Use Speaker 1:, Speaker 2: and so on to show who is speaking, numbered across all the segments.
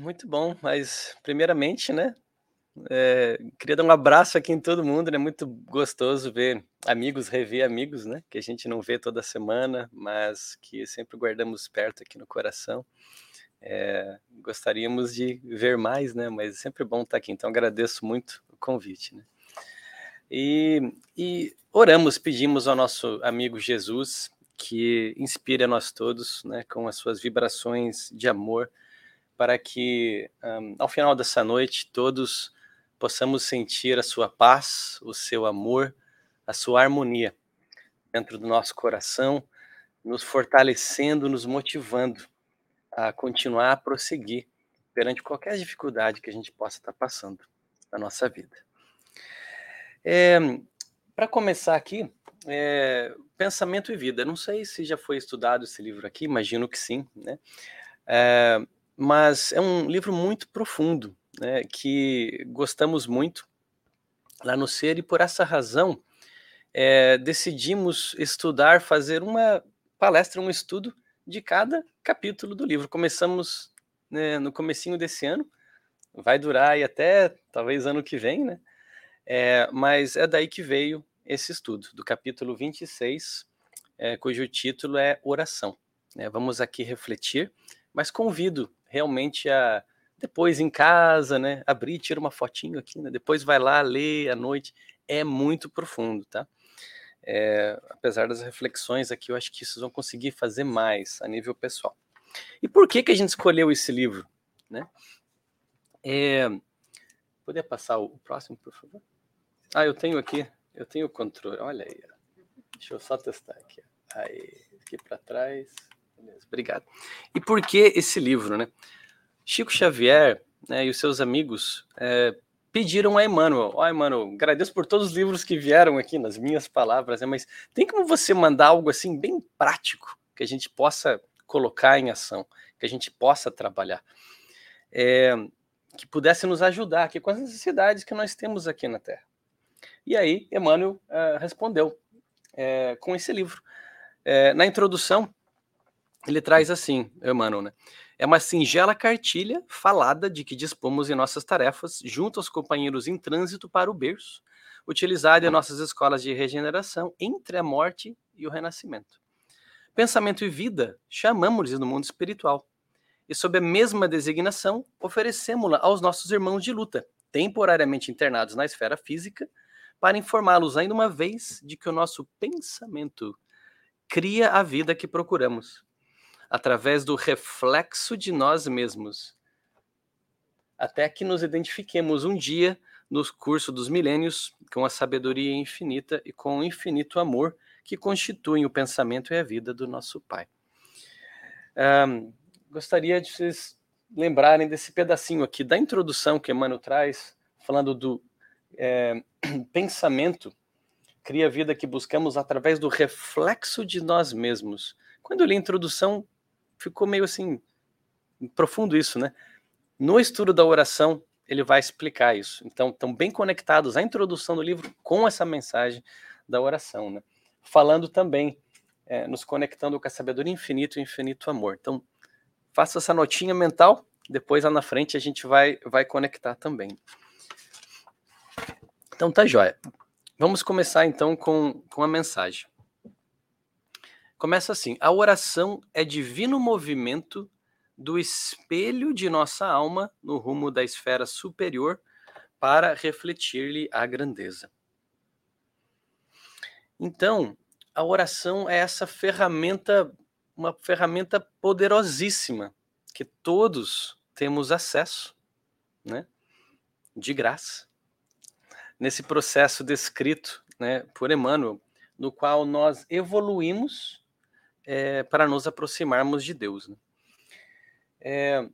Speaker 1: muito bom, mas primeiramente, né, é, queria dar um abraço aqui em todo mundo, né? Muito gostoso ver amigos, rever amigos, né? Que a gente não vê toda semana, mas que sempre guardamos perto aqui no coração. É, gostaríamos de ver mais, né? Mas é sempre bom estar aqui. Então agradeço muito o convite, né? E, e oramos, pedimos ao nosso amigo Jesus que inspire a nós todos, né? Com as suas vibrações de amor, para que um, ao final dessa noite todos possamos sentir a sua paz, o seu amor, a sua harmonia dentro do nosso coração, nos fortalecendo, nos motivando a continuar a prosseguir perante qualquer dificuldade que a gente possa estar passando na nossa vida. É, Para começar aqui, é, Pensamento e Vida. Não sei se já foi estudado esse livro aqui, imagino que sim, né? É, mas é um livro muito profundo, né, que gostamos muito lá no Ser e por essa razão é, decidimos estudar, fazer uma palestra, um estudo de cada capítulo do livro. Começamos né, no comecinho desse ano, vai durar aí até talvez ano que vem, né? É, mas é daí que veio esse estudo, do capítulo 26, é, cujo título é Oração. Né? Vamos aqui refletir, mas convido realmente a depois em casa, né? Abrir, tira uma fotinho aqui, né? Depois vai lá ler à noite. É muito profundo, tá? É, apesar das reflexões aqui, eu acho que vocês vão conseguir fazer mais a nível pessoal. E por que que a gente escolheu esse livro, né? É, poder passar o próximo, por favor? Ah, eu tenho aqui, eu tenho o controle. Olha aí. Ó. Deixa eu só testar aqui. Aí, aqui para trás. Beleza, obrigado. E por que esse livro, né? Chico Xavier né, e os seus amigos é, pediram a Emmanuel, ó oh, Emmanuel, agradeço por todos os livros que vieram aqui nas minhas palavras, né, mas tem como você mandar algo assim bem prático que a gente possa colocar em ação, que a gente possa trabalhar, é, que pudesse nos ajudar aqui com as necessidades que nós temos aqui na Terra. E aí Emmanuel é, respondeu é, com esse livro. É, na introdução, ele traz assim, Emmanuel, né? É uma singela cartilha falada de que dispomos em nossas tarefas, junto aos companheiros em trânsito para o berço, utilizada em nossas escolas de regeneração entre a morte e o renascimento. Pensamento e vida chamamos-lhes no mundo espiritual, e sob a mesma designação, oferecemos-la aos nossos irmãos de luta, temporariamente internados na esfera física, para informá-los ainda uma vez de que o nosso pensamento cria a vida que procuramos através do reflexo de nós mesmos, até que nos identifiquemos um dia no curso dos milênios com a sabedoria infinita e com o infinito amor que constituem o pensamento e a vida do nosso Pai. Um, gostaria de vocês lembrarem desse pedacinho aqui da introdução que Emmanuel traz, falando do é, pensamento cria a vida que buscamos através do reflexo de nós mesmos. Quando eu li a introdução, ficou meio assim profundo isso, né? No estudo da oração, ele vai explicar isso. Então, estão bem conectados a introdução do livro com essa mensagem da oração, né? Falando também, é, nos conectando com a sabedoria infinita e o infinito amor. Então, faça essa notinha mental, depois lá na frente a gente vai, vai conectar também. Então, tá jóia. Vamos começar então com, com a mensagem. Começa assim: a oração é divino movimento do espelho de nossa alma no rumo da esfera superior para refletir-lhe a grandeza. Então, a oração é essa ferramenta, uma ferramenta poderosíssima que todos temos acesso, né? De graça. Nesse processo descrito, né, por Emmanuel, no qual nós evoluímos é, para nos aproximarmos de Deus. Né? É,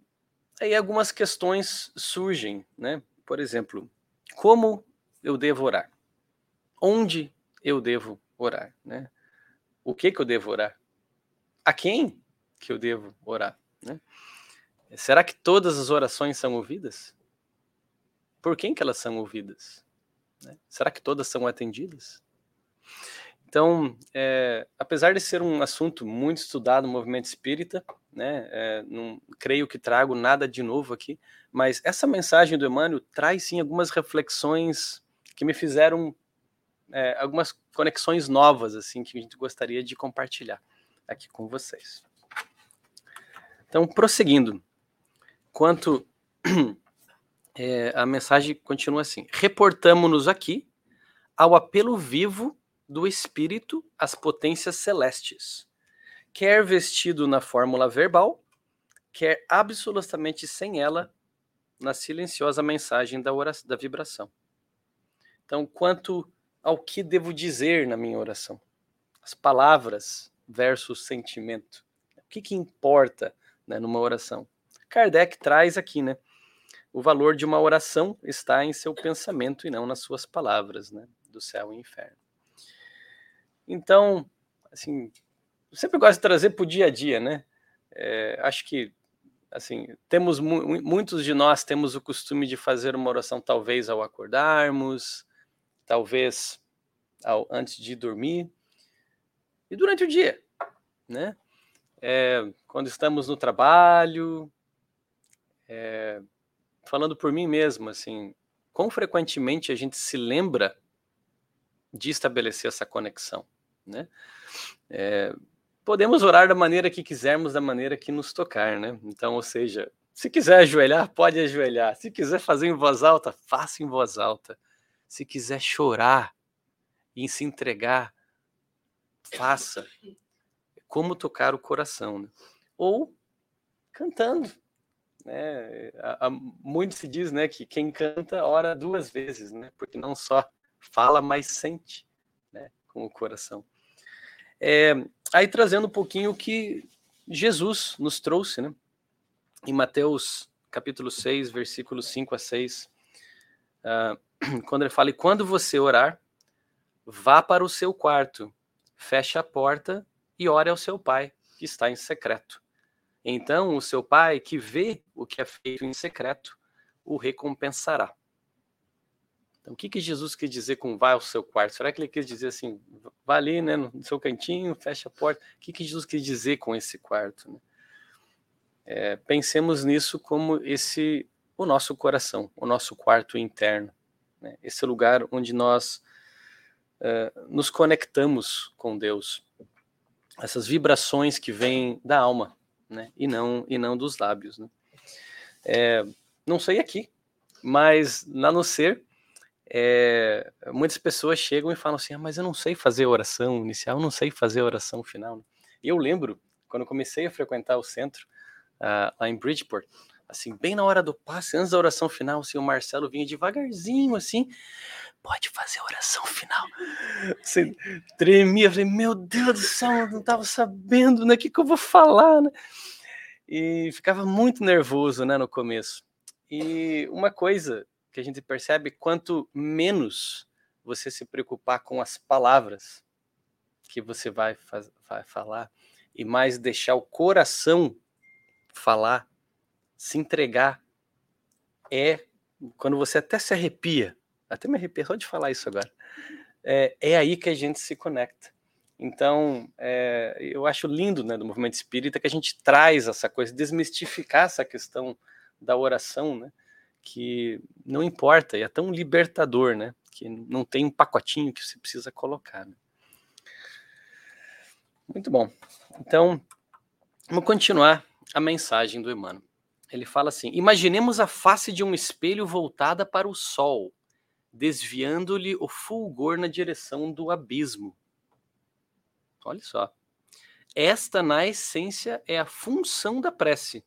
Speaker 1: aí algumas questões surgem, né? Por exemplo, como eu devo orar? Onde eu devo orar? Né? O que, que eu devo orar? A quem que eu devo orar? Né? Será que todas as orações são ouvidas? Por quem que elas são ouvidas? Né? Será que todas são atendidas? Então, é, apesar de ser um assunto muito estudado no movimento espírita, né? É, não creio que trago nada de novo aqui, mas essa mensagem do Emmanuel traz sim algumas reflexões que me fizeram é, algumas conexões novas assim que a gente gostaria de compartilhar aqui com vocês. Então, prosseguindo, quanto é, a mensagem continua assim: reportamos-nos aqui ao apelo vivo do Espírito às potências celestes, quer vestido na fórmula verbal, quer absolutamente sem ela, na silenciosa mensagem da, oração, da vibração. Então, quanto ao que devo dizer na minha oração, as palavras versus sentimento, o que, que importa né, numa oração? Kardec traz aqui, né? O valor de uma oração está em seu pensamento e não nas suas palavras, né? Do céu e inferno. Então, assim, eu sempre gosto de trazer para o dia a dia, né? É, acho que, assim, temos mu muitos de nós temos o costume de fazer uma oração talvez ao acordarmos, talvez ao, antes de dormir e durante o dia, né? É, quando estamos no trabalho, é, falando por mim mesmo, assim, quão frequentemente a gente se lembra de estabelecer essa conexão, né? É, podemos orar da maneira que quisermos, da maneira que nos tocar, né? Então, ou seja, se quiser ajoelhar, pode ajoelhar. Se quiser fazer em voz alta, faça em voz alta. Se quiser chorar e se entregar, faça. Como tocar o coração, né? Ou cantando, né? muito se diz, né, que quem canta ora duas vezes, né? Porque não só fala, mas sente, né, com o coração. É, aí trazendo um pouquinho o que Jesus nos trouxe, né? Em Mateus capítulo 6, versículos 5 a 6, uh, ah, quando ele fala, e quando você orar, vá para o seu quarto, feche a porta e ore ao seu pai, que está em secreto. Então o seu pai, que vê o que é feito em secreto, o recompensará. Então, o que, que Jesus quis dizer com vá ao seu quarto? Será que ele quis dizer assim, vá ali, né, no seu cantinho, fecha a porta? O que, que Jesus quis dizer com esse quarto? Né? É, pensemos nisso como esse o nosso coração, o nosso quarto interno, né? esse lugar onde nós uh, nos conectamos com Deus, essas vibrações que vêm da alma, né? E não e não dos lábios, né? É, não sei aqui, mas lá no ser, é, muitas pessoas chegam e falam assim, ah, mas eu não sei fazer oração inicial, não sei fazer oração final. E eu lembro quando eu comecei a frequentar o centro uh, lá em Bridgeport, assim, bem na hora do passe, antes da oração final, assim, o Marcelo vinha devagarzinho, assim, pode fazer a oração final. Assim, tremia, falei, meu Deus do céu, eu não estava sabendo, né, o que, que eu vou falar, né? E ficava muito nervoso, né, no começo. E uma coisa que a gente percebe, quanto menos você se preocupar com as palavras que você vai, vai falar, e mais deixar o coração falar, se entregar, é quando você até se arrepia, até me arrepia de falar isso agora, é, é aí que a gente se conecta. Então, é, eu acho lindo né, do movimento espírita que a gente traz essa coisa, desmistificar essa questão da oração, né, que não importa, é tão libertador, né, que não tem um pacotinho que você precisa colocar. Né. Muito bom. Então, vamos continuar a mensagem do Emmanuel. Ele fala assim: Imaginemos a face de um espelho voltada para o sol, desviando-lhe o fulgor na direção do abismo. Olha só. Esta, na essência, é a função da prece,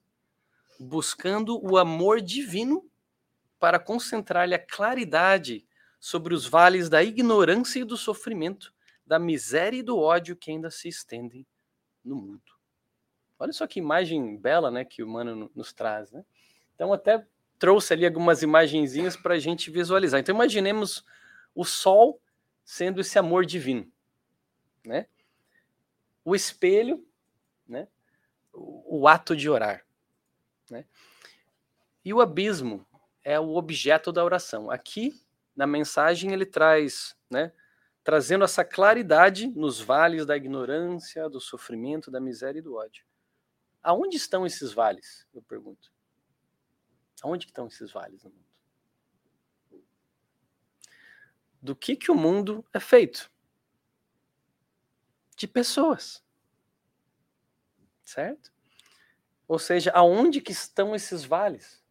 Speaker 1: buscando o amor divino para concentrar-lhe a claridade sobre os vales da ignorância e do sofrimento, da miséria e do ódio que ainda se estendem no mundo. Olha só que imagem bela, né, que o Mano nos traz, né? Então até trouxe ali algumas imagenzinhas para a gente visualizar. Então imaginemos o sol sendo esse amor divino, né? O espelho, né? O, ato de orar, né? E o abismo é o objeto da oração. Aqui na mensagem ele traz, né? Trazendo essa claridade nos vales da ignorância, do sofrimento, da miséria e do ódio. aonde estão esses vales? Eu pergunto. Aonde estão esses vales no mundo? Do que que o mundo é feito? De pessoas. Certo? Ou seja, aonde que estão esses vales?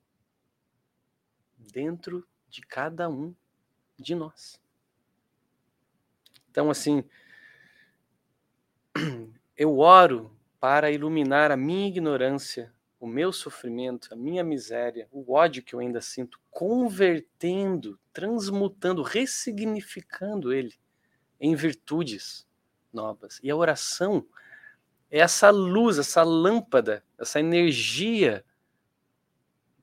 Speaker 1: Dentro de cada um de nós. Então, assim, eu oro para iluminar a minha ignorância, o meu sofrimento, a minha miséria, o ódio que eu ainda sinto, convertendo, transmutando, ressignificando ele em virtudes novas. E a oração é essa luz, essa lâmpada, essa energia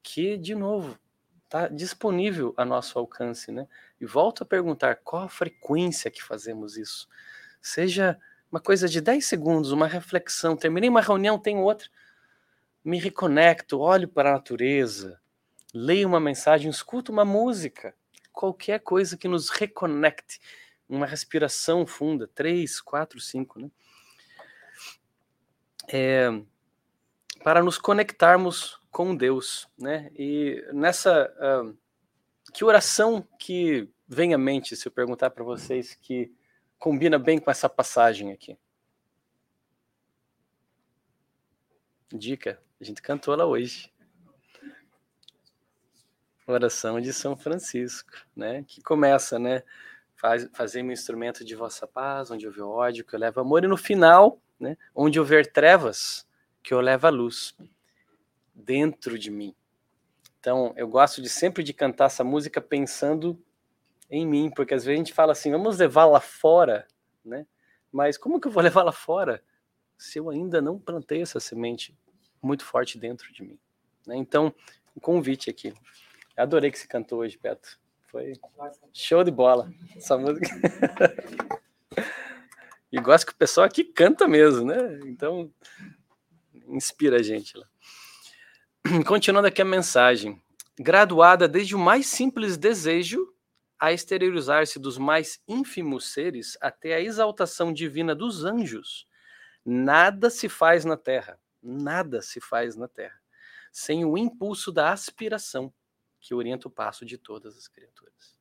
Speaker 1: que, de novo, está disponível a nosso alcance, né? E volto a perguntar qual a frequência que fazemos isso. Seja uma coisa de 10 segundos, uma reflexão, terminei uma reunião, tem outra, me reconecto, olho para a natureza, leio uma mensagem, escuto uma música, qualquer coisa que nos reconecte, uma respiração funda, três, quatro, cinco, né? É, para nos conectarmos com Deus, né? E nessa uh, que oração que vem à mente se eu perguntar para vocês que combina bem com essa passagem aqui? Dica, a gente cantou ela hoje. Oração de São Francisco, né? Que começa, né? Faz, fazer um instrumento de vossa paz, onde houver ódio, que eu levo amor, e no final, né? Onde houver trevas, que eu levo a luz dentro de mim. Então, eu gosto de sempre de cantar essa música pensando em mim, porque às vezes a gente fala assim, vamos levar lá fora, né? Mas como que eu vou levar lá fora se eu ainda não plantei essa semente muito forte dentro de mim? Né? Então, um convite aqui. Eu adorei que você cantou hoje, Beto. Foi show de bola essa música. e gosto que o pessoal aqui canta mesmo, né? Então, inspira a gente lá. Continuando aqui a mensagem. Graduada desde o mais simples desejo a exteriorizar-se dos mais ínfimos seres até a exaltação divina dos anjos, nada se faz na terra, nada se faz na terra, sem o impulso da aspiração que orienta o passo de todas as criaturas.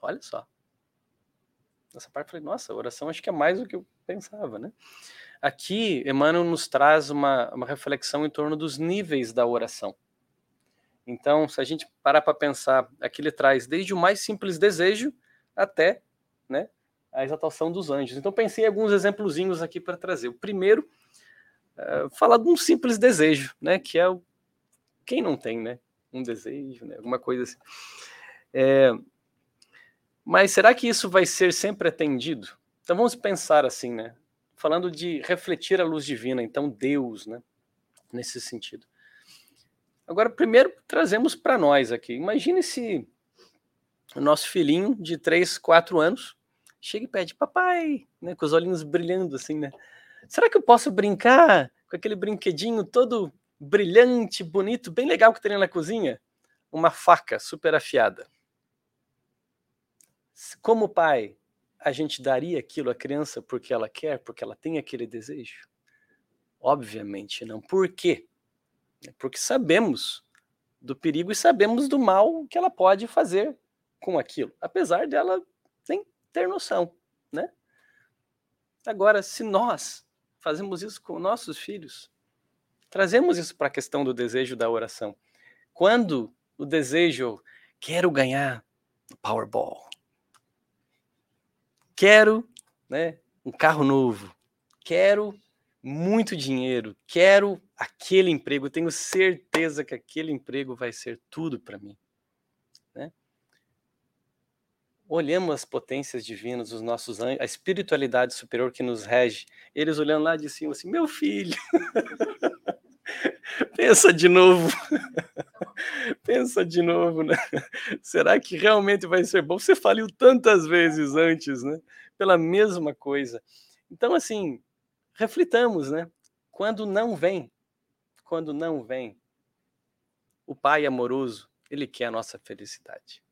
Speaker 1: Olha só. Nessa parte eu falei, nossa, oração acho que é mais do que eu pensava, né? Aqui, Emmanuel nos traz uma, uma reflexão em torno dos níveis da oração. Então, se a gente parar para pensar, aqui ele traz desde o mais simples desejo até né, a exaltação dos anjos. Então, pensei em alguns exemplozinhos aqui para trazer. O primeiro, é, falar de um simples desejo, né, que é o. Quem não tem, né? Um desejo, né, alguma coisa assim. É, mas será que isso vai ser sempre atendido? Então, vamos pensar assim, né? Falando de refletir a luz divina, então, Deus, né? Nesse sentido. Agora, primeiro trazemos para nós aqui. Imagine se o nosso filhinho de 3, 4 anos chega e pede, papai, né, com os olhinhos brilhando assim, né? Será que eu posso brincar com aquele brinquedinho todo brilhante, bonito, bem legal que tem na cozinha? Uma faca super afiada. Como pai, a gente daria aquilo à criança porque ela quer, porque ela tem aquele desejo? Obviamente não. Por quê? porque sabemos do perigo e sabemos do mal que ela pode fazer com aquilo, apesar dela nem ter noção, né? Agora, se nós fazemos isso com nossos filhos, trazemos isso para a questão do desejo da oração. Quando o desejo, quero ganhar Powerball, quero né, um carro novo, quero muito dinheiro, quero aquele emprego, tenho certeza que aquele emprego vai ser tudo para mim. Né? Olhamos as potências divinas, os nossos anjos, a espiritualidade superior que nos rege, eles olhando lá de cima assim, meu filho, pensa de novo, pensa de novo, né? Será que realmente vai ser bom? Você faliu tantas vezes antes, né? Pela mesma coisa. Então, assim, reflitamos, né? Quando não vem, quando não vem, o Pai amoroso, ele quer a nossa felicidade.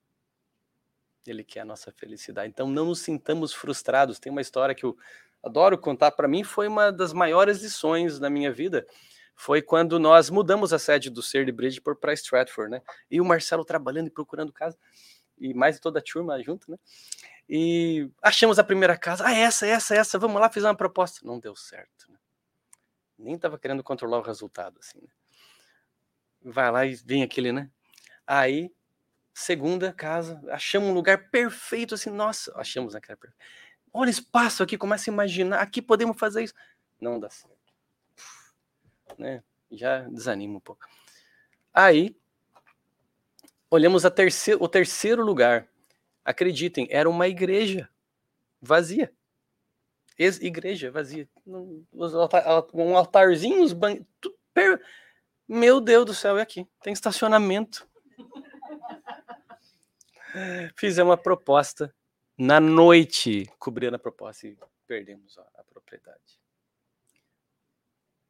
Speaker 1: Ele quer a nossa felicidade. Então não nos sintamos frustrados. Tem uma história que eu adoro contar para mim, foi uma das maiores lições da minha vida, foi quando nós mudamos a sede do Ser de Bridgeport para Stratford, né? E o Marcelo trabalhando e procurando casa, e mais toda a turma junto, né? E achamos a primeira casa, ah, essa, essa, essa, vamos lá, fiz uma proposta. Não deu certo, né? Nem estava querendo controlar o resultado, assim, né? Vai lá e vem aquele, né? Aí, segunda casa, achamos um lugar perfeito, assim, nossa, achamos perfeito. Olha espaço aqui, começa a imaginar, aqui podemos fazer isso. Não dá certo. Né? Já desanima um pouco. Aí, olhamos terceiro, o terceiro lugar. Acreditem, era uma igreja vazia. Ex-igreja vazia. Um altarzinho, uns banhos. Meu Deus do céu, é aqui. Tem estacionamento. Fizemos uma proposta na noite, cobrindo a proposta e perdemos a propriedade.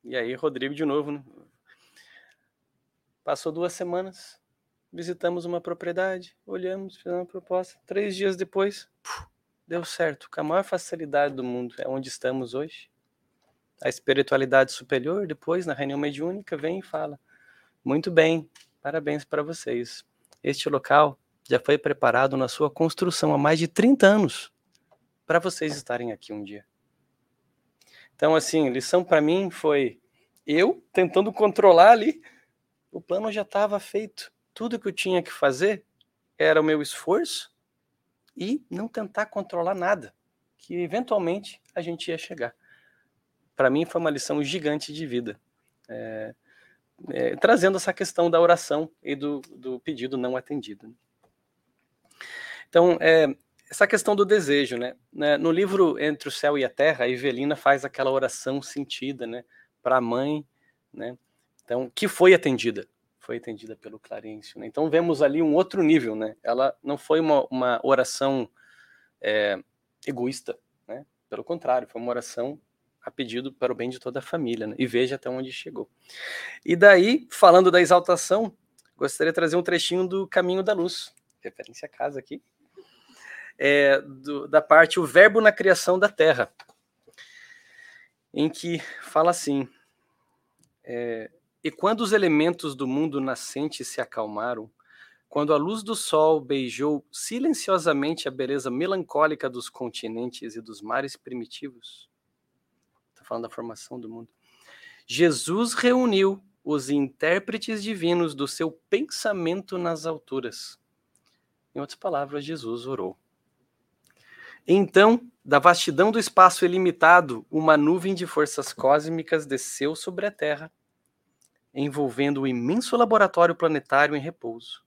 Speaker 1: E aí, Rodrigo de novo, né? Passou duas semanas, visitamos uma propriedade, olhamos, fizemos uma proposta. Três dias depois, deu certo, com a maior facilidade do mundo. É onde estamos hoje. A espiritualidade superior, depois, na reunião mediúnica, vem e fala: Muito bem, parabéns para vocês. Este local já foi preparado na sua construção há mais de 30 anos para vocês estarem aqui um dia. Então, assim, lição para mim foi eu tentando controlar ali. O plano já estava feito. Tudo que eu tinha que fazer era o meu esforço e não tentar controlar nada, que eventualmente a gente ia chegar. Para mim foi uma lição gigante de vida. É, é, trazendo essa questão da oração e do, do pedido não atendido. Então, é, essa questão do desejo, né? né? No livro Entre o Céu e a Terra, a Evelina faz aquela oração sentida, né? Para a mãe, né? Então, que foi atendida, foi atendida pelo Clarencio. Né? Então, vemos ali um outro nível, né? Ela não foi uma, uma oração é, egoísta, né? Pelo contrário, foi uma oração a pedido para o bem de toda a família, né? E veja até onde chegou. E daí, falando da exaltação, gostaria de trazer um trechinho do Caminho da Luz, referência a casa aqui, é, do, da parte o verbo na criação da terra, em que fala assim: é, e quando os elementos do mundo nascente se acalmaram, quando a luz do sol beijou silenciosamente a beleza melancólica dos continentes e dos mares primitivos, está falando da formação do mundo, Jesus reuniu os intérpretes divinos do seu pensamento nas alturas. Em outras palavras, Jesus orou. Então, da vastidão do espaço ilimitado, uma nuvem de forças cósmicas desceu sobre a Terra, envolvendo o imenso laboratório planetário em repouso.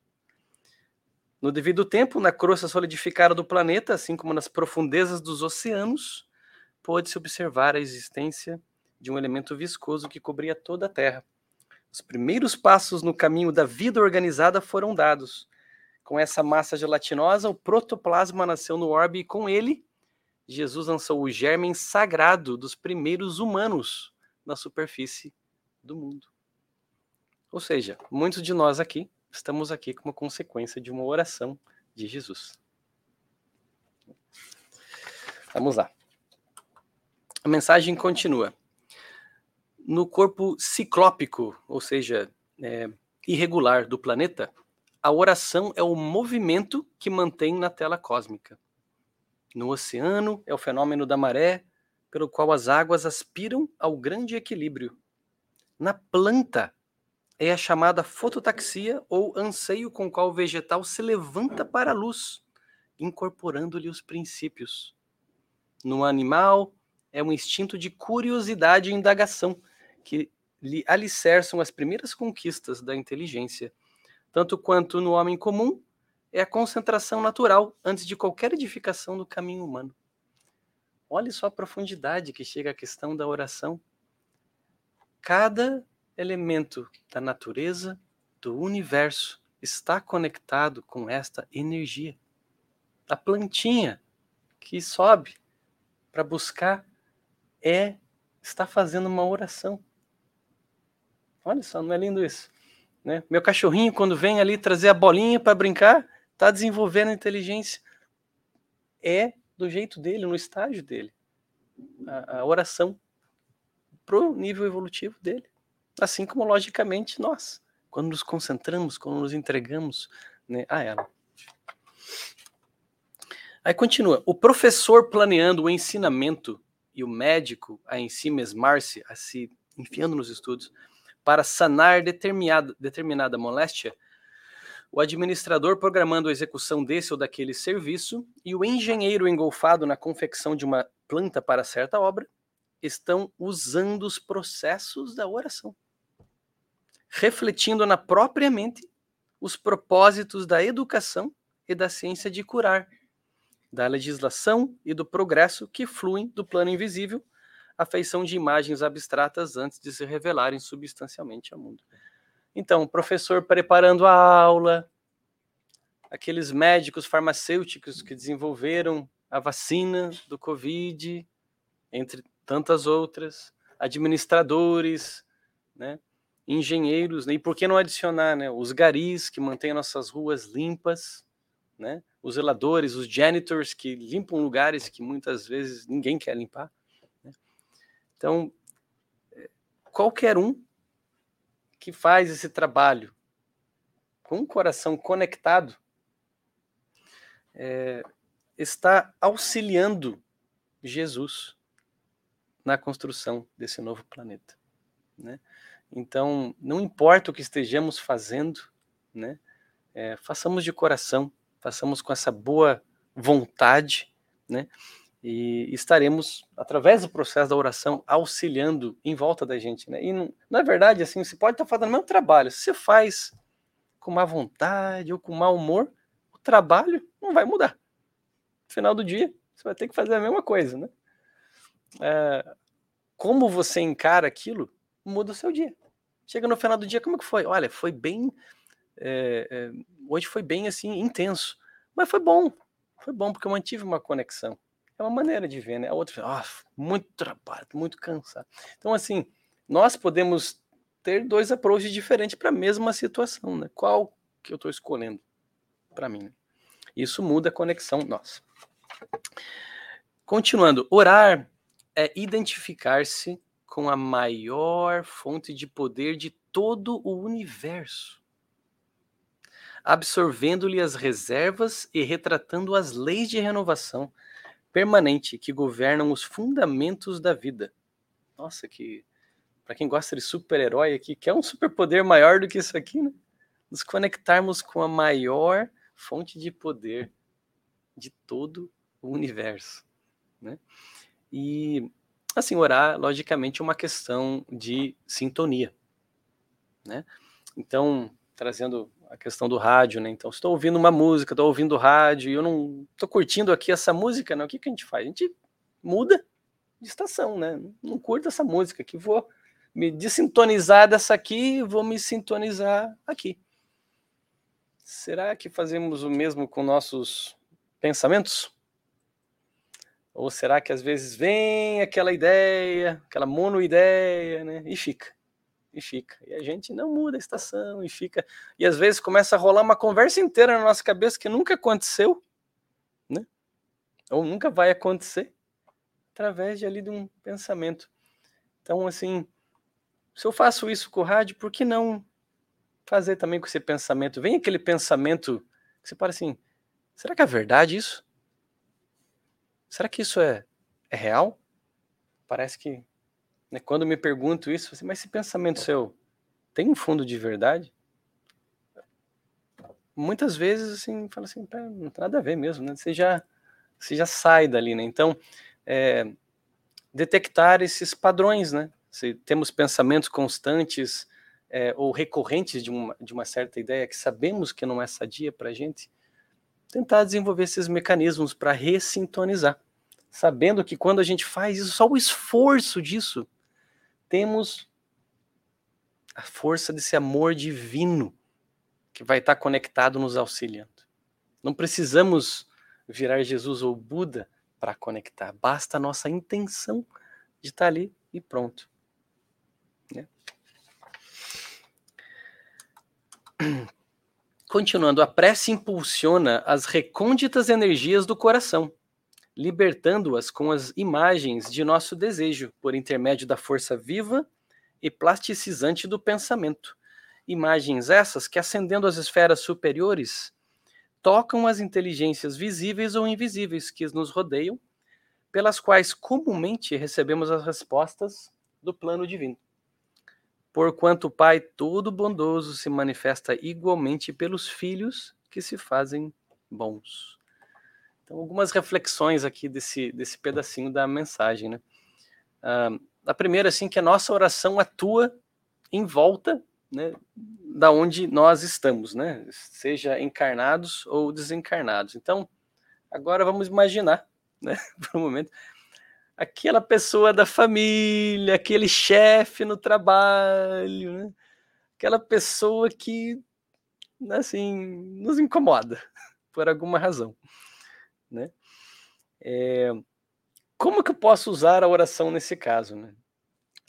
Speaker 1: No devido tempo, na crosta solidificada do planeta, assim como nas profundezas dos oceanos, pôde-se observar a existência de um elemento viscoso que cobria toda a Terra. Os primeiros passos no caminho da vida organizada foram dados, com essa massa gelatinosa, o protoplasma nasceu no orbe e com ele, Jesus lançou o germen sagrado dos primeiros humanos na superfície do mundo. Ou seja, muitos de nós aqui estamos aqui como consequência de uma oração de Jesus. Vamos lá. A mensagem continua. No corpo ciclópico, ou seja, é, irregular do planeta, a oração é o movimento que mantém na tela cósmica. No oceano, é o fenômeno da maré, pelo qual as águas aspiram ao grande equilíbrio. Na planta, é a chamada fototaxia ou anseio com qual o vegetal se levanta para a luz, incorporando-lhe os princípios. No animal, é um instinto de curiosidade e indagação que lhe alicerçam as primeiras conquistas da inteligência tanto quanto no homem comum, é a concentração natural antes de qualquer edificação do caminho humano. Olhe só a profundidade que chega a questão da oração. Cada elemento da natureza, do universo, está conectado com esta energia. A plantinha que sobe para buscar é está fazendo uma oração. Olha só, não é lindo isso? Né? Meu cachorrinho, quando vem ali trazer a bolinha para brincar, está desenvolvendo inteligência. É do jeito dele, no estágio dele. A, a oração pro nível evolutivo dele. Assim como, logicamente, nós, quando nos concentramos, quando nos entregamos né, a ela. Aí continua: o professor planeando o ensinamento e o médico a em si mesmar-se, a se enfiando nos estudos, para sanar determinada, determinada moléstia, o administrador programando a execução desse ou daquele serviço e o engenheiro engolfado na confecção de uma planta para certa obra estão usando os processos da oração, refletindo na própria mente os propósitos da educação e da ciência de curar, da legislação e do progresso que fluem do plano invisível, a feição de imagens abstratas antes de se revelarem substancialmente ao mundo. Então, o professor preparando a aula, aqueles médicos farmacêuticos que desenvolveram a vacina do Covid, entre tantas outras, administradores, né, engenheiros, né, e por que não adicionar né, os garis que mantêm nossas ruas limpas, né, os zeladores, os janitors que limpam lugares que muitas vezes ninguém quer limpar. Então, qualquer um que faz esse trabalho com o coração conectado é, está auxiliando Jesus na construção desse novo planeta. Né? Então, não importa o que estejamos fazendo, né? É, façamos de coração, façamos com essa boa vontade, né? E estaremos, através do processo da oração, auxiliando em volta da gente, né? E na verdade, assim, você pode estar fazendo o mesmo trabalho. Se você faz com má vontade ou com mau humor, o trabalho não vai mudar. No final do dia, você vai ter que fazer a mesma coisa, né? É, como você encara aquilo, muda o seu dia. Chega no final do dia, como é que foi? Olha, foi bem. É, é, hoje foi bem assim, intenso. Mas foi bom. Foi bom, porque eu mantive uma conexão. É uma maneira de ver, né? A outra, ah, muito trabalho, muito cansado. Então, assim, nós podemos ter dois approaches diferentes para a mesma situação, né? Qual que eu estou escolhendo para mim? Isso muda a conexão nossa. Continuando, orar é identificar-se com a maior fonte de poder de todo o universo, absorvendo-lhe as reservas e retratando as leis de renovação permanente que governam os fundamentos da vida. Nossa, que para quem gosta de super-herói aqui, quer um superpoder maior do que isso aqui, né? Nos conectarmos com a maior fonte de poder de todo o universo, né? E, assim, orar, logicamente, é uma questão de sintonia, né? Então, trazendo a questão do rádio, né? Então, estou ouvindo uma música, estou ouvindo rádio e eu não estou curtindo aqui essa música, né? O que, que a gente faz? A gente muda de estação, né? Não curto essa música aqui, vou me desintonizar dessa aqui, vou me sintonizar aqui. Será que fazemos o mesmo com nossos pensamentos? Ou será que às vezes vem aquela ideia, aquela monoideia, né? E fica. E fica. E a gente não muda a estação e fica. E às vezes começa a rolar uma conversa inteira na nossa cabeça que nunca aconteceu, né? Ou nunca vai acontecer através de ali de um pensamento. Então, assim, se eu faço isso com o rádio, por que não fazer também com esse pensamento? Vem aquele pensamento que você para assim, será que é verdade isso? será que isso é, é real? Parece que, né, quando me pergunto isso, assim, mas esse pensamento seu tem um fundo de verdade? Muitas vezes, assim, fala assim, não tem nada a ver mesmo, né? Você já, você já sai dali, né? Então, é, detectar esses padrões, né? Se temos pensamentos constantes é, ou recorrentes de uma, de uma certa ideia que sabemos que não é sadia para a gente, tentar desenvolver esses mecanismos para ressintonizar sabendo que quando a gente faz isso, só o esforço disso, temos a força desse amor divino que vai estar conectado nos auxiliando. Não precisamos virar Jesus ou Buda para conectar, basta a nossa intenção de estar ali e pronto. Né? Continuando, a prece impulsiona as recônditas energias do coração libertando-as com as imagens de nosso desejo, por intermédio da força viva e plasticizante do pensamento. Imagens essas que, ascendendo às esferas superiores, tocam as inteligências visíveis ou invisíveis que nos rodeiam, pelas quais comumente recebemos as respostas do plano divino. Porquanto o Pai todo bondoso se manifesta igualmente pelos filhos que se fazem bons. Então, algumas reflexões aqui desse, desse pedacinho da mensagem, né? Ah, a primeira, assim, que a nossa oração atua em volta né, da onde nós estamos, né? Seja encarnados ou desencarnados. Então, agora vamos imaginar, né, por um momento, aquela pessoa da família, aquele chefe no trabalho, né? Aquela pessoa que, assim, nos incomoda por alguma razão, né? É, como que eu posso usar a oração nesse caso, né?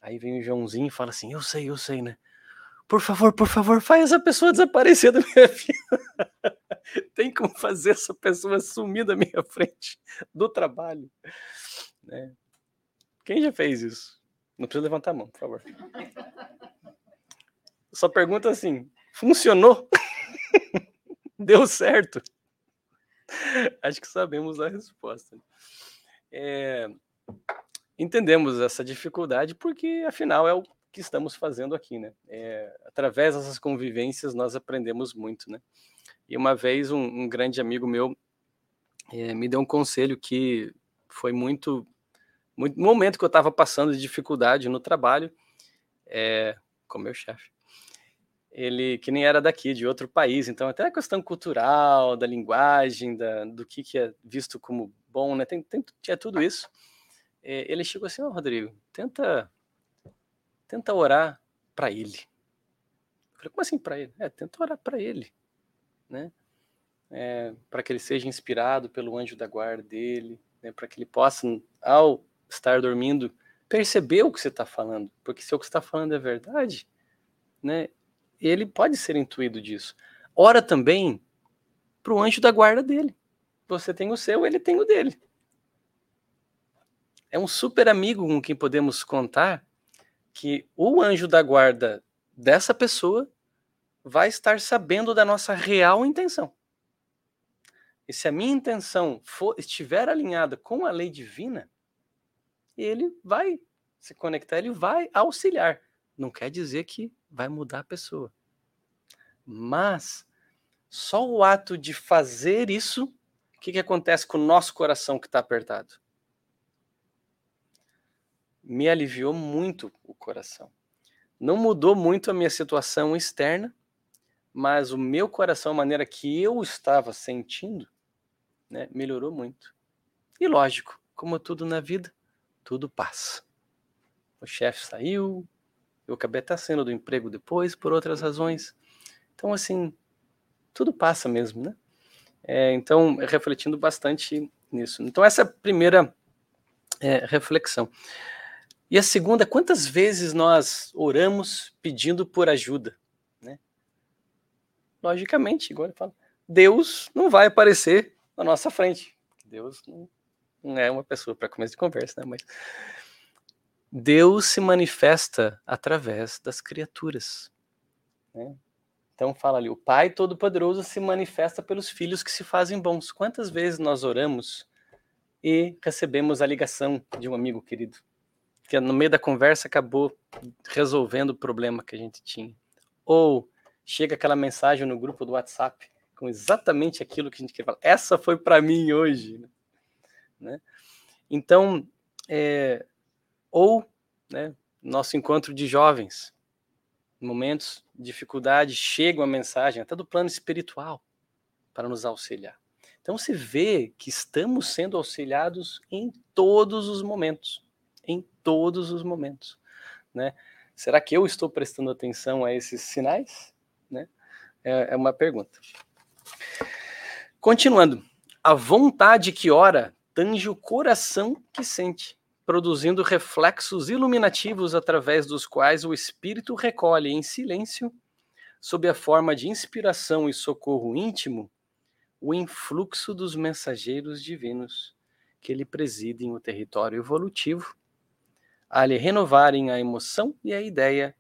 Speaker 1: Aí vem o Joãozinho e fala assim: Eu sei, eu sei, né? Por favor, por favor, faz essa pessoa desaparecer da minha vida. Tem como fazer essa pessoa sumir da minha frente do trabalho. Né? Quem já fez isso? Não precisa levantar a mão, por favor. Só pergunta assim: funcionou? Deu certo? Acho que sabemos a resposta. É, entendemos essa dificuldade porque, afinal, é o que estamos fazendo aqui, né? É, através dessas convivências nós aprendemos muito, né? E uma vez um, um grande amigo meu é, me deu um conselho que foi muito, muito no momento que eu estava passando de dificuldade no trabalho, é, com meu chefe. Ele que nem era daqui, de outro país, então até a questão cultural, da linguagem, da, do que, que é visto como bom, né? Tem, tem, tinha tudo isso. É, ele chegou assim, ó, oh, Rodrigo, tenta tenta orar para ele. Eu falei, como assim para ele? É, tenta orar para ele, né? É, para que ele seja inspirado pelo anjo da guarda dele, né? para que ele possa, ao estar dormindo, perceber o que você está falando, porque se o que você está falando é verdade, né? Ele pode ser intuído disso. Ora também para o anjo da guarda dele. Você tem o seu, ele tem o dele. É um super amigo com quem podemos contar que o anjo da guarda dessa pessoa vai estar sabendo da nossa real intenção. E se a minha intenção for, estiver alinhada com a lei divina, ele vai se conectar, ele vai auxiliar. Não quer dizer que vai mudar a pessoa. Mas só o ato de fazer isso, o que, que acontece com o nosso coração que está apertado? me aliviou muito o coração. Não mudou muito a minha situação externa, mas o meu coração, a maneira que eu estava sentindo, né, melhorou muito. E lógico, como tudo na vida, tudo passa. O chefe saiu, eu acabei até saindo do emprego depois, por outras razões. Então, assim, tudo passa mesmo, né? É, então, refletindo bastante nisso. Então, essa é a primeira é, reflexão. E a segunda, quantas vezes nós oramos pedindo por ajuda? Né? Logicamente, igual ele fala, Deus não vai aparecer na nossa frente. Deus não, não é uma pessoa para começo de conversa, né? Mas Deus se manifesta através das criaturas. Né? Então fala ali, o Pai Todo-Poderoso se manifesta pelos filhos que se fazem bons. Quantas vezes nós oramos e recebemos a ligação de um amigo querido? que no meio da conversa acabou resolvendo o problema que a gente tinha. Ou chega aquela mensagem no grupo do WhatsApp com exatamente aquilo que a gente quer falar. Essa foi para mim hoje. Né? Então, é, ou né, nosso encontro de jovens, momentos de dificuldade, chega uma mensagem até do plano espiritual para nos auxiliar. Então se vê que estamos sendo auxiliados em todos os momentos em todos os momentos, né? Será que eu estou prestando atenção a esses sinais? Né? É, é uma pergunta. Continuando, a vontade que ora tange o coração que sente, produzindo reflexos iluminativos através dos quais o espírito recolhe em silêncio, sob a forma de inspiração e socorro íntimo, o influxo dos mensageiros divinos que lhe presidem o território evolutivo a lhe renovarem a emoção e a ideia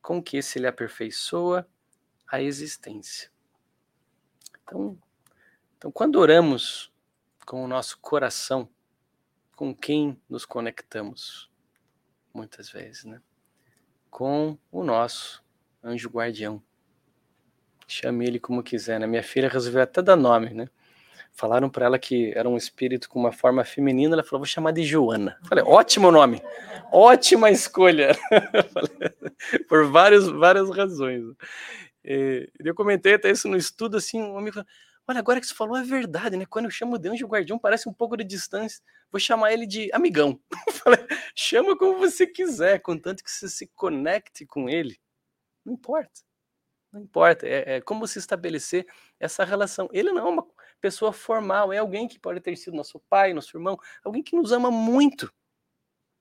Speaker 1: com que se lhe aperfeiçoa a existência. Então, então, quando oramos com o nosso coração, com quem nos conectamos? Muitas vezes, né? Com o nosso anjo guardião. Chame ele como quiser, né? Minha filha resolveu até dar nome, né? Falaram para ela que era um espírito com uma forma feminina, ela falou: vou chamar de Joana. Falei: ótimo nome, ótima escolha, por várias, várias razões. E eu comentei até isso no estudo, assim, um amigo falou, olha, agora que você falou é verdade, né? Quando eu chamo de anjo guardião, parece um pouco de distância, vou chamar ele de amigão. Chama como você quiser, contanto que você se conecte com ele. Não importa. Não importa. É, é como se estabelecer essa relação. Ele não é uma pessoa formal, é alguém que pode ter sido nosso pai, nosso irmão, alguém que nos ama muito.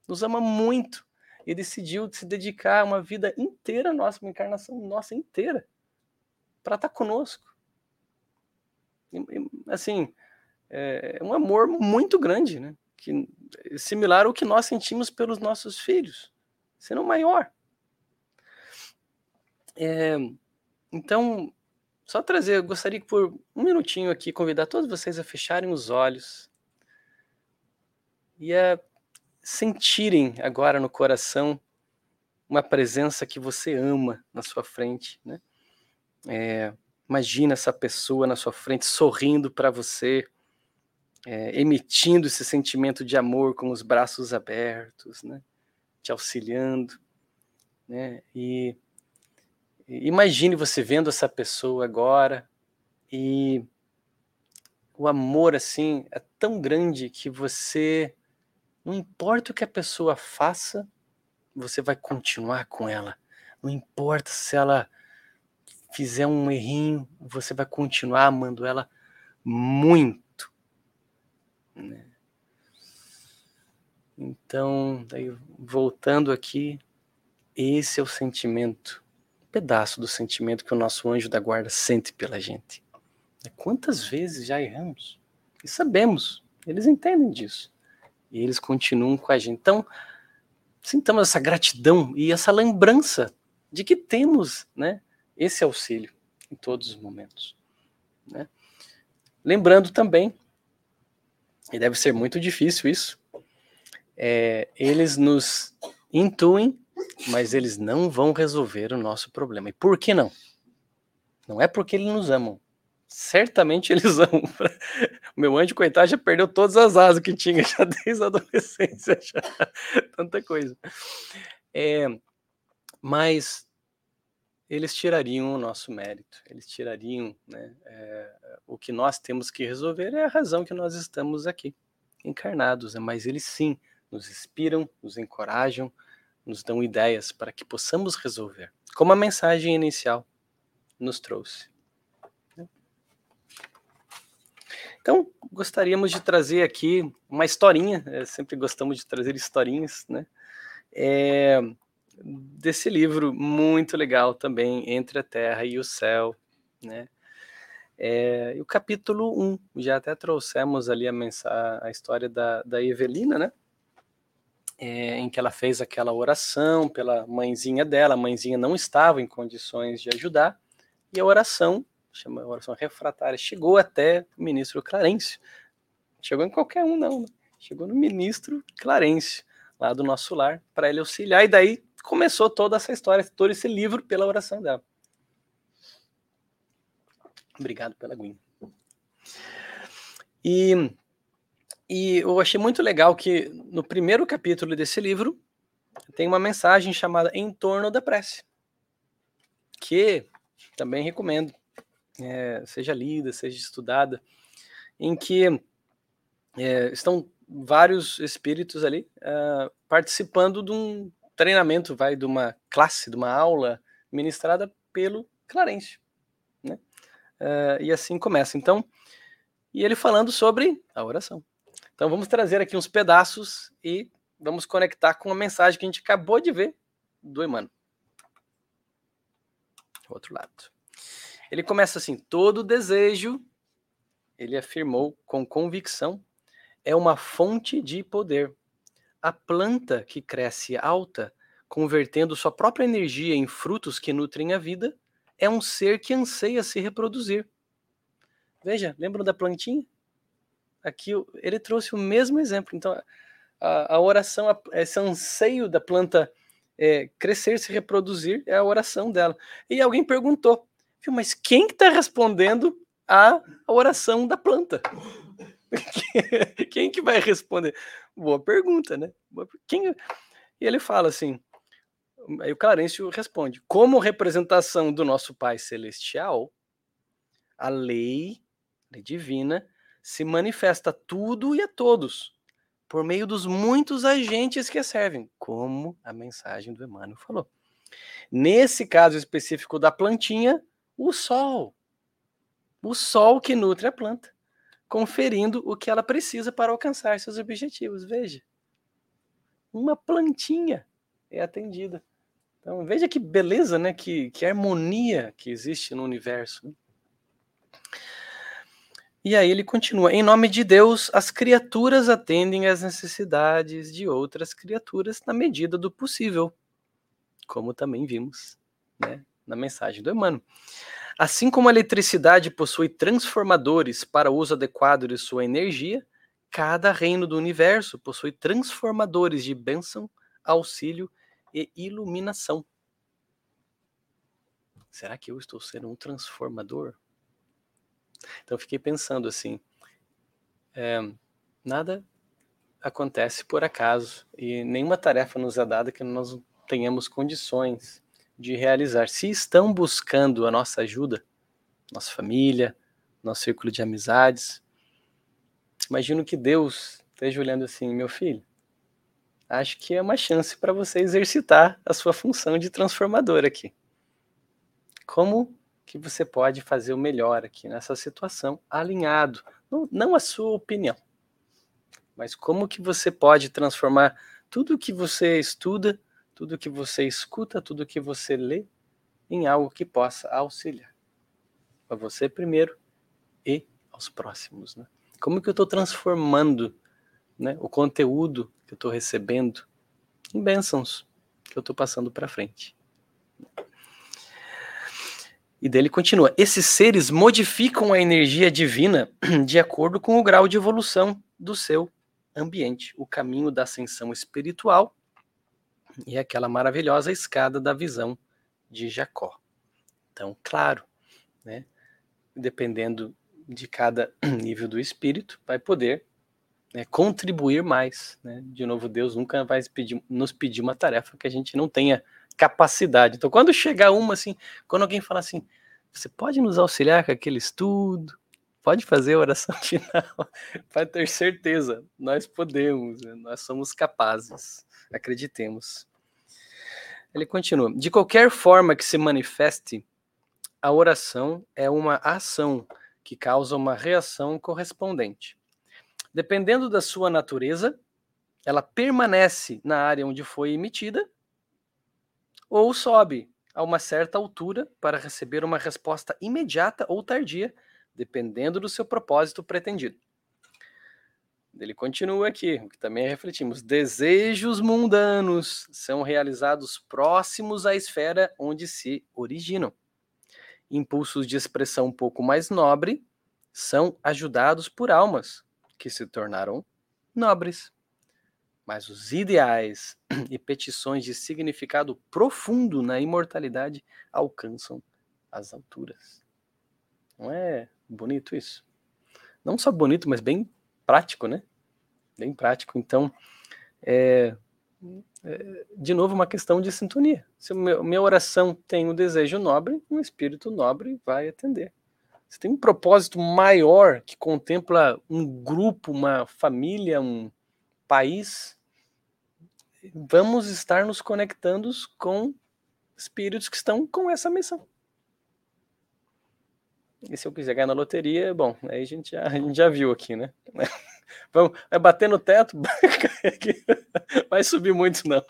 Speaker 1: Nos ama muito. E decidiu se dedicar uma vida inteira nossa, uma encarnação nossa inteira, para estar tá conosco. Assim, é um amor muito grande, né? Que, similar ao que nós sentimos pelos nossos filhos, sendo maior. É, então, só trazer, eu gostaria por um minutinho aqui convidar todos vocês a fecharem os olhos e a sentirem agora no coração uma presença que você ama na sua frente, né? É, imagina essa pessoa na sua frente sorrindo para você, é, emitindo esse sentimento de amor com os braços abertos, né? Te auxiliando, né? E Imagine você vendo essa pessoa agora e o amor assim é tão grande que você não importa o que a pessoa faça, você vai continuar com ela. Não importa se ela fizer um errinho, você vai continuar amando ela muito. Né? Então, daí, voltando aqui, esse é o sentimento pedaço do sentimento que o nosso anjo da guarda sente pela gente. Quantas vezes já erramos? E sabemos, eles entendem disso. E eles continuam com a gente. Então, sintamos essa gratidão e essa lembrança de que temos né, esse auxílio em todos os momentos. Né? Lembrando também, e deve ser muito difícil isso, é, eles nos intuem mas eles não vão resolver o nosso problema. E por que não? Não é porque eles nos amam. Certamente eles amam. O meu anjo, coitado, já perdeu todas as asas que tinha já desde a adolescência. Já. Tanta coisa. É, mas eles tirariam o nosso mérito, eles tirariam né, é, o que nós temos que resolver é a razão que nós estamos aqui, encarnados, né, mas eles sim nos inspiram, nos encorajam, nos dão ideias para que possamos resolver, como a mensagem inicial nos trouxe. Então, gostaríamos de trazer aqui uma historinha, é, sempre gostamos de trazer historinhas, né? É, desse livro muito legal também, Entre a Terra e o Céu, né? É, e o capítulo 1, já até trouxemos ali a, a história da, da Evelina, né? é, em que ela fez aquela oração pela mãezinha dela, a mãezinha não estava em condições de ajudar, e a oração, chama oração refratária, chegou até o ministro Clarencio. Chegou em qualquer um, não, né? chegou no ministro Clarencio, lá do nosso lar, para ele auxiliar, e daí começou toda essa história, todo esse livro pela oração dela. Obrigado pela aguinha. E e eu achei muito legal que no primeiro capítulo desse livro tem uma mensagem chamada Em torno da prece, que também recomendo, é, seja lida, seja estudada, em que é, estão vários espíritos ali uh, participando de um treinamento, vai de uma classe, de uma aula ministrada pelo Clarencio, né? Uh, e assim começa. Então, e ele falando sobre a oração. Então vamos trazer aqui uns pedaços e vamos conectar com a mensagem que a gente acabou de ver do Emmanuel. Outro lado. Ele começa assim: todo desejo, ele afirmou com convicção, é uma fonte de poder, a planta que cresce alta, convertendo sua própria energia em frutos que nutrem a vida, é um ser que anseia se reproduzir. Veja, lembram da plantinha? Aqui ele trouxe o mesmo exemplo. Então, a, a oração, esse anseio da planta é, crescer, se reproduzir, é a oração dela. E alguém perguntou, mas quem está respondendo a oração da planta? Quem que vai responder? Boa pergunta, né? Quem... E ele fala assim, aí o Clarencio responde, como representação do nosso Pai Celestial, a lei, lei divina, se manifesta a tudo e a todos, por meio dos muitos agentes que a servem, como a mensagem do Emmanuel falou. Nesse caso específico da plantinha, o sol. O sol que nutre a planta conferindo o que ela precisa para alcançar seus objetivos. Veja, uma plantinha é atendida. Então, veja que beleza, né? Que, que harmonia que existe no universo. E aí ele continua: em nome de Deus, as criaturas atendem às necessidades de outras criaturas na medida do possível, como também vimos né, na mensagem do Emmanuel. Assim como a eletricidade possui transformadores para uso adequado de sua energia, cada reino do universo possui transformadores de bênção, auxílio e iluminação. Será que eu estou sendo um transformador? Então fiquei pensando assim: é, nada acontece por acaso e nenhuma tarefa nos é dada que nós tenhamos condições de realizar. Se estão buscando a nossa ajuda, nossa família, nosso círculo de amizades, imagino que Deus esteja olhando assim, meu filho, acho que é uma chance para você exercitar a sua função de transformador aqui. Como que você pode fazer o melhor aqui nessa situação, alinhado, não, a sua opinião, mas como que você pode transformar tudo que você estuda tudo que você escuta, tudo que você lê, em algo que possa auxiliar a você primeiro e aos próximos. Né? Como que eu estou transformando né, o conteúdo que eu estou recebendo em bênçãos que eu estou passando para frente? E dele continua: esses seres modificam a energia divina de acordo com o grau de evolução do seu ambiente, o caminho da ascensão espiritual e aquela maravilhosa escada da visão de Jacó. Então, claro, né, dependendo de cada nível do espírito, vai poder né, contribuir mais. Né? De novo, Deus nunca vai pedir, nos pedir uma tarefa que a gente não tenha capacidade. Então, quando chegar uma assim, quando alguém fala assim, você pode nos auxiliar com aquele estudo, pode fazer a oração final, vai ter certeza, nós podemos, né? nós somos capazes acreditemos. Ele continua: de qualquer forma que se manifeste, a oração é uma ação que causa uma reação correspondente. Dependendo da sua natureza, ela permanece na área onde foi emitida ou sobe a uma certa altura para receber uma resposta imediata ou tardia, dependendo do seu propósito pretendido. Ele continua aqui, o que também refletimos. Desejos mundanos são realizados próximos à esfera onde se originam. Impulsos de expressão um pouco mais nobre são ajudados por almas que se tornaram nobres. Mas os ideais e petições de significado profundo na imortalidade alcançam as alturas. Não é bonito isso? Não só bonito, mas bem prático, né? Bem prático. Então, é, é, de novo, uma questão de sintonia. Se a minha oração tem um desejo nobre, um espírito nobre vai atender. Se tem um propósito maior que contempla um grupo, uma família, um país, vamos estar nos conectando com espíritos que estão com essa missão. E se eu quiser ganhar na loteria, bom, aí a gente já, a gente já viu aqui, né? Vamos, vai bater no teto, vai subir muito não.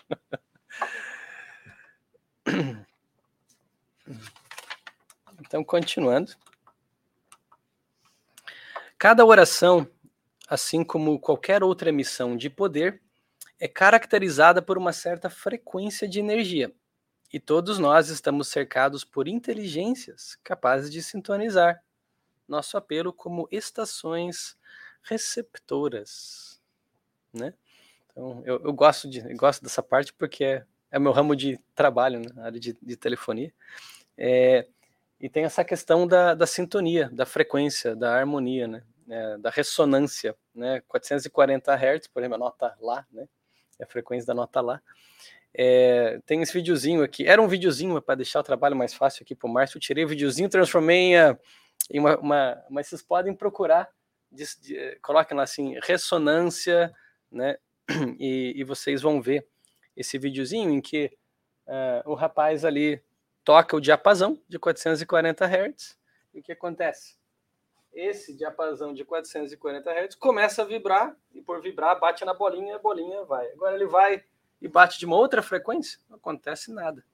Speaker 1: Então, continuando. Cada oração, assim como qualquer outra emissão de poder, é caracterizada por uma certa frequência de energia. E todos nós estamos cercados por inteligências capazes de sintonizar nosso apelo como estações receptoras, né? Então, eu, eu gosto, de, eu gosto dessa parte porque é, é meu ramo de trabalho, né, na área de, de telefonia. É, e tem essa questão da, da sintonia, da frequência, da harmonia, né? É, da ressonância, né? 440 Hz, por exemplo, a nota lá, né? É a frequência da nota lá. É, tem esse videozinho aqui. Era um videozinho para deixar o trabalho mais fácil aqui para o Márcio. Eu tirei o videozinho, transformei em, em uma, uma, Mas vocês podem procurar, de, de, coloquem lá assim, ressonância, né? E, e, vocês vão ver esse videozinho em que uh, o rapaz ali toca o diapasão de 440 Hz. E o que acontece? Esse diapasão de 440 Hz começa a vibrar, e por vibrar, bate na bolinha a bolinha vai. Agora ele vai e bate de uma outra frequência, não acontece nada.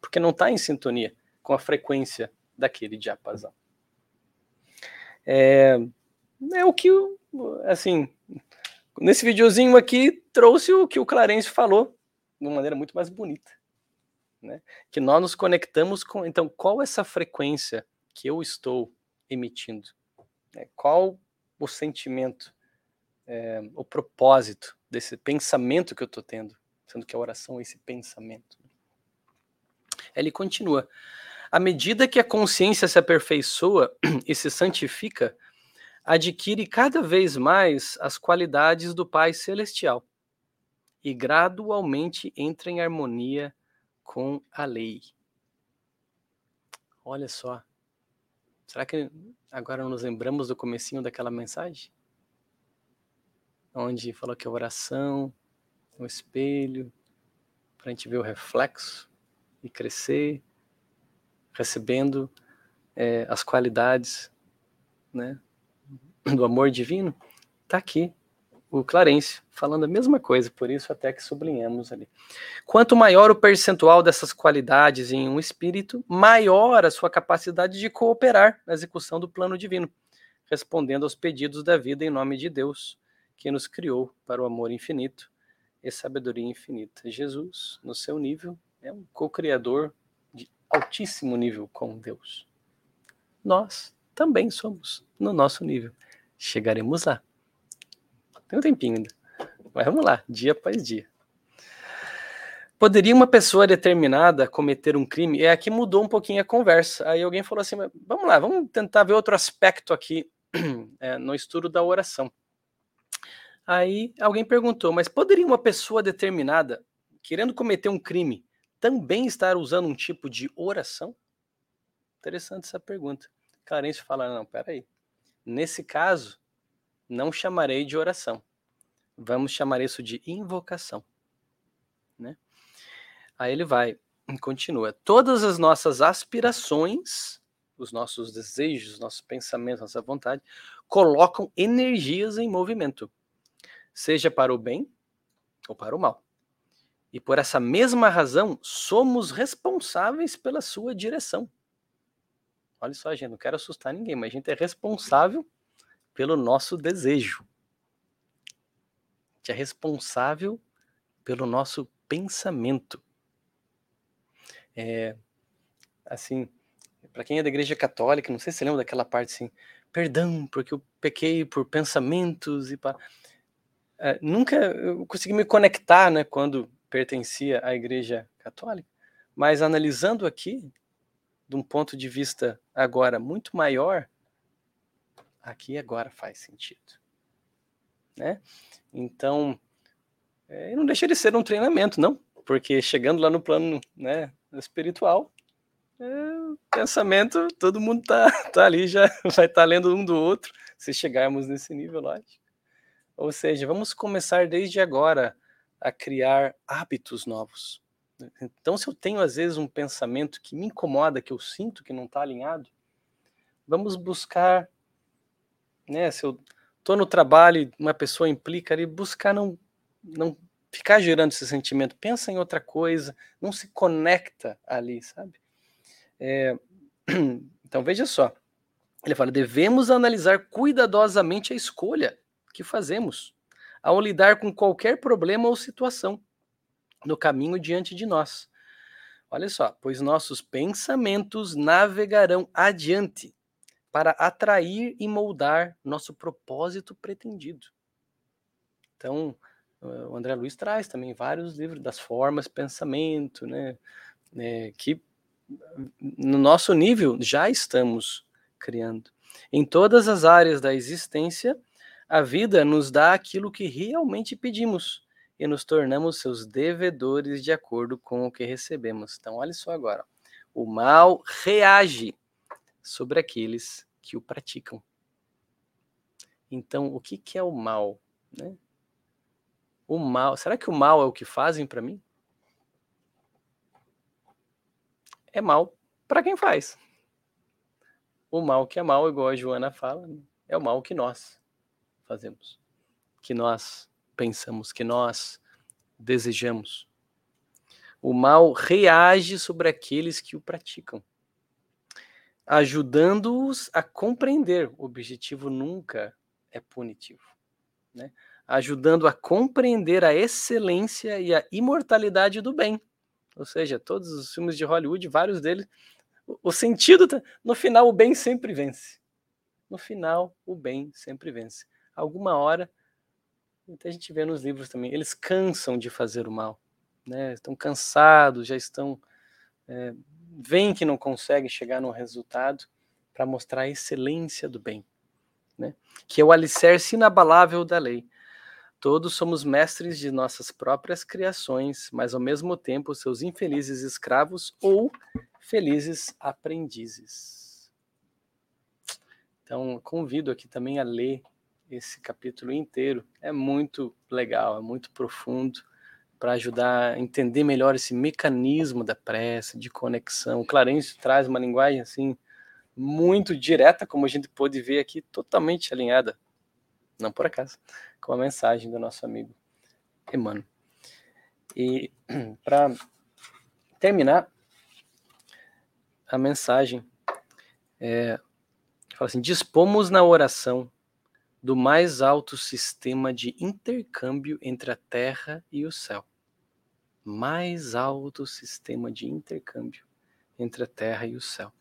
Speaker 1: Porque não está em sintonia com a frequência daquele diapasão. É, é o que, assim, nesse videozinho aqui, trouxe o que o Clarence falou de uma maneira muito mais bonita. Né? Que nós nos conectamos com. Então, qual essa frequência que eu estou emitindo? Né? Qual o sentimento, é, o propósito desse pensamento que eu estou tendo? Sendo que a oração é esse pensamento. Ele continua. À medida que a consciência se aperfeiçoa e se santifica, adquire cada vez mais as qualidades do Pai Celestial e gradualmente entra em harmonia com a lei. Olha só. Será que agora nos lembramos do comecinho daquela mensagem? Onde falou que a oração, o espelho, para a gente ver o reflexo e crescer, recebendo é, as qualidades né, do amor divino, está aqui o Clarence falando a mesma coisa, por isso até que sublinhamos ali. Quanto maior o percentual dessas qualidades em um espírito, maior a sua capacidade de cooperar na execução do plano divino, respondendo aos pedidos da vida em nome de Deus, que nos criou para o amor infinito e sabedoria infinita. Jesus, no seu nível, é um co-criador de altíssimo nível com Deus. Nós também somos no nosso nível chegaremos lá. Tem um tempinho ainda. Mas vamos lá, dia após dia. Poderia uma pessoa determinada cometer um crime? É aqui mudou um pouquinho a conversa. Aí alguém falou assim: vamos lá, vamos tentar ver outro aspecto aqui é, no estudo da oração. Aí alguém perguntou: mas poderia uma pessoa determinada, querendo cometer um crime, também estar usando um tipo de oração? Interessante essa pergunta. Clarence fala: não, peraí. Nesse caso, não chamarei de oração. Vamos chamar isso de invocação. Né? Aí ele vai, continua. Todas as nossas aspirações, os nossos desejos, nossos pensamentos, nossa vontade, colocam energias em movimento, seja para o bem ou para o mal. E por essa mesma razão, somos responsáveis pela sua direção. Olha só, gente, não quero assustar ninguém, mas a gente é responsável pelo nosso desejo. A gente é responsável pelo nosso pensamento. É, assim, para quem é da igreja católica, não sei se você lembra daquela parte assim, perdão, porque eu pequei por pensamentos e para é, nunca eu consegui me conectar, né, quando pertencia à igreja católica, mas analisando aqui, de um ponto de vista agora muito maior, aqui agora faz sentido. Né? Então, é, não deixa de ser um treinamento, não, porque chegando lá no plano né, espiritual, é, pensamento, todo mundo tá, tá ali, já vai estar tá lendo um do outro, se chegarmos nesse nível, lógico. Ou seja, vamos começar desde agora a criar hábitos novos. Então, se eu tenho às vezes um pensamento que me incomoda, que eu sinto que não está alinhado, vamos buscar, né? Se eu estou no trabalho uma pessoa implica ali, buscar não, não ficar gerando esse sentimento, pensa em outra coisa, não se conecta ali, sabe? É, então veja só, ele fala: devemos analisar cuidadosamente a escolha que fazemos ao lidar com qualquer problema ou situação no caminho diante de nós. Olha só, pois nossos pensamentos navegarão adiante para atrair e moldar nosso propósito pretendido. Então, o André Luiz traz também vários livros das formas, pensamento, né, é, que no nosso nível já estamos criando. Em todas as áreas da existência, a vida nos dá aquilo que realmente pedimos e nos tornamos seus devedores de acordo com o que recebemos. Então, olha só agora. O mal reage sobre aqueles que o praticam. Então, o que, que é o mal? Né? O mal, será que o mal é o que fazem para mim? É mal para quem faz. O mal que é mal, igual a Joana fala, é o mal que nós fazemos, que nós pensamos, que nós desejamos. O mal reage sobre aqueles que o praticam, ajudando-os a compreender. O objetivo nunca é punitivo, né? ajudando a compreender a excelência e a imortalidade do bem. Ou seja, todos os filmes de Hollywood, vários deles, o sentido, tá, no final, o bem sempre vence. No final, o bem sempre vence. Alguma hora, a gente vê nos livros também, eles cansam de fazer o mal. Né? Estão cansados, já estão. É, que não conseguem chegar no resultado para mostrar a excelência do bem, né? que é o alicerce inabalável da lei. Todos somos mestres de nossas próprias criações, mas ao mesmo tempo seus infelizes escravos ou felizes aprendizes. Então, convido aqui também a ler esse capítulo inteiro. É muito legal, é muito profundo para ajudar a entender melhor esse mecanismo da prece, de conexão. O Clarence traz uma linguagem assim muito direta, como a gente pôde ver aqui, totalmente alinhada não por acaso, com a mensagem do nosso amigo Emmanuel. E para terminar a mensagem, é, fala assim: dispomos na oração do mais alto sistema de intercâmbio entre a terra e o céu. Mais alto sistema de intercâmbio entre a terra e o céu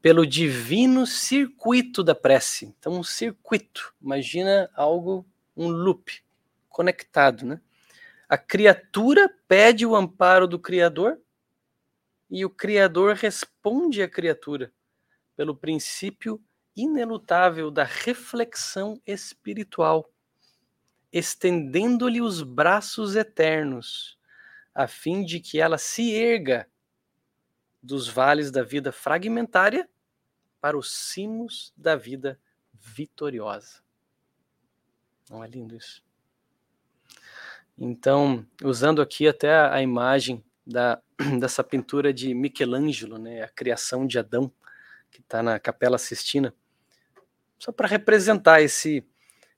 Speaker 1: pelo divino circuito da prece. Então, um circuito, imagina algo, um loop conectado, né? A criatura pede o amparo do Criador e o Criador responde à criatura pelo princípio inelutável da reflexão espiritual, estendendo-lhe os braços eternos, a fim de que ela se erga dos vales da vida fragmentária para os cimos da vida vitoriosa. Não é lindo isso? Então, usando aqui até a imagem da, dessa pintura de Michelangelo, né, a criação de Adão, que está na Capela Sistina, só para representar esse,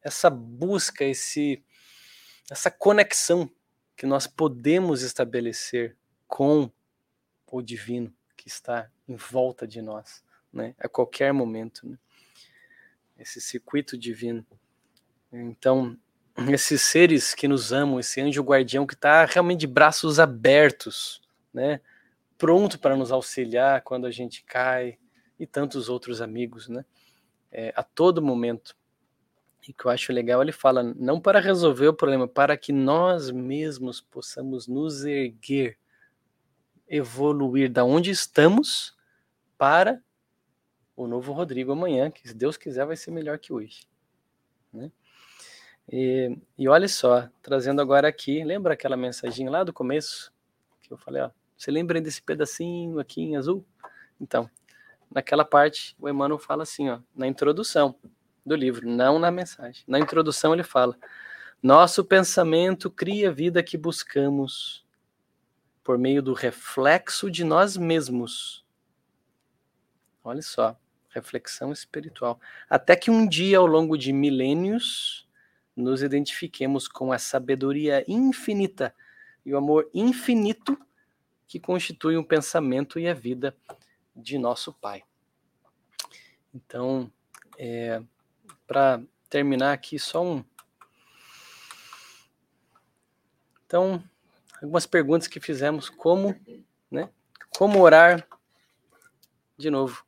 Speaker 1: essa busca, esse, essa conexão que nós podemos estabelecer com o divino que está em volta de nós né? A qualquer momento, né? Esse circuito divino. Então, esses seres que nos amam, esse anjo guardião que está realmente de braços abertos, né? Pronto para nos auxiliar quando a gente cai e tantos outros amigos, né? É, a todo momento. E que eu acho legal, ele fala, não para resolver o problema, para que nós mesmos possamos nos erguer, evoluir da onde estamos para o novo Rodrigo amanhã, que se Deus quiser vai ser melhor que hoje. Né? E, e olha só, trazendo agora aqui, lembra aquela mensagem lá do começo? Que eu falei, ó, você lembra desse pedacinho aqui em azul? Então, naquela parte, o Emmanuel fala assim, ó, na introdução do livro, não na mensagem. Na introdução ele fala: Nosso pensamento cria a vida que buscamos por meio do reflexo de nós mesmos. Olha só, reflexão espiritual. Até que um dia, ao longo de milênios, nos identifiquemos com a sabedoria infinita e o amor infinito que constitui um pensamento e a vida de nosso Pai. Então, é, para terminar aqui, só um, Então, algumas perguntas que fizemos, como, né? Como orar de novo.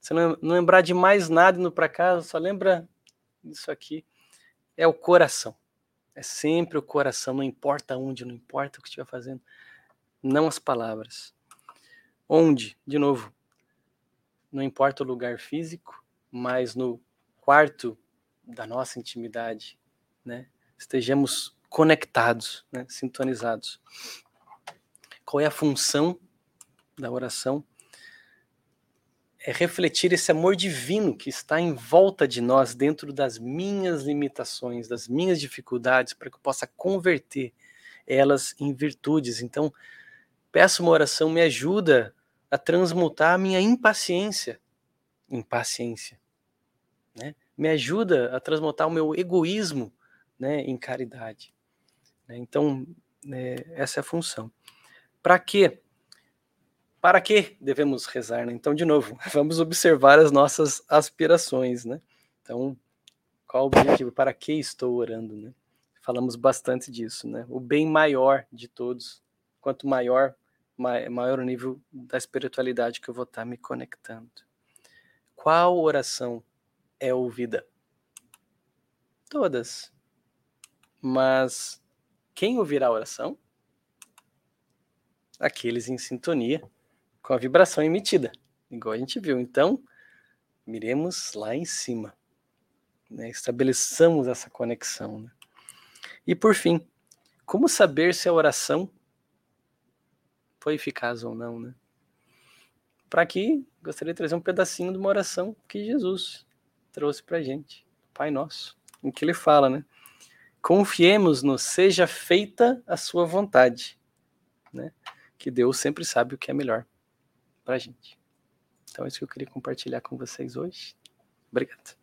Speaker 1: Você não, lembrar de mais nada indo para casa, só lembra isso aqui. É o coração. É sempre o coração, não importa onde, não importa o que estiver fazendo. Não as palavras. Onde, de novo, não importa o lugar físico, mas no quarto da nossa intimidade, né? Estejamos conectados, né? sintonizados. Qual é a função da oração? É refletir esse amor divino que está em volta de nós, dentro das minhas limitações, das minhas dificuldades, para que eu possa converter elas em virtudes. Então, peço uma oração, me ajuda a transmutar a minha impaciência em paciência. Né? Me ajuda a transmutar o meu egoísmo né, em caridade. Né? Então, é, essa é a função. Para quê? Para que devemos rezar? Né? Então, de novo, vamos observar as nossas aspirações. Né? Então, qual o objetivo? Para que estou orando? Né? Falamos bastante disso. Né? O bem maior de todos. Quanto maior, maior o nível da espiritualidade que eu vou estar me conectando. Qual oração é ouvida? Todas. Mas quem ouvirá a oração? Aqueles em sintonia com a vibração emitida, igual a gente viu. Então, miremos lá em cima. Né? Estabeleçamos essa conexão. Né? E por fim, como saber se a oração foi eficaz ou não, né? Para aqui, gostaria de trazer um pedacinho de uma oração que Jesus trouxe para gente, Pai Nosso, em que ele fala, né? Confiemos no seja feita a sua vontade, né? Que Deus sempre sabe o que é melhor para gente. Então, é isso que eu queria compartilhar com vocês hoje. Obrigado.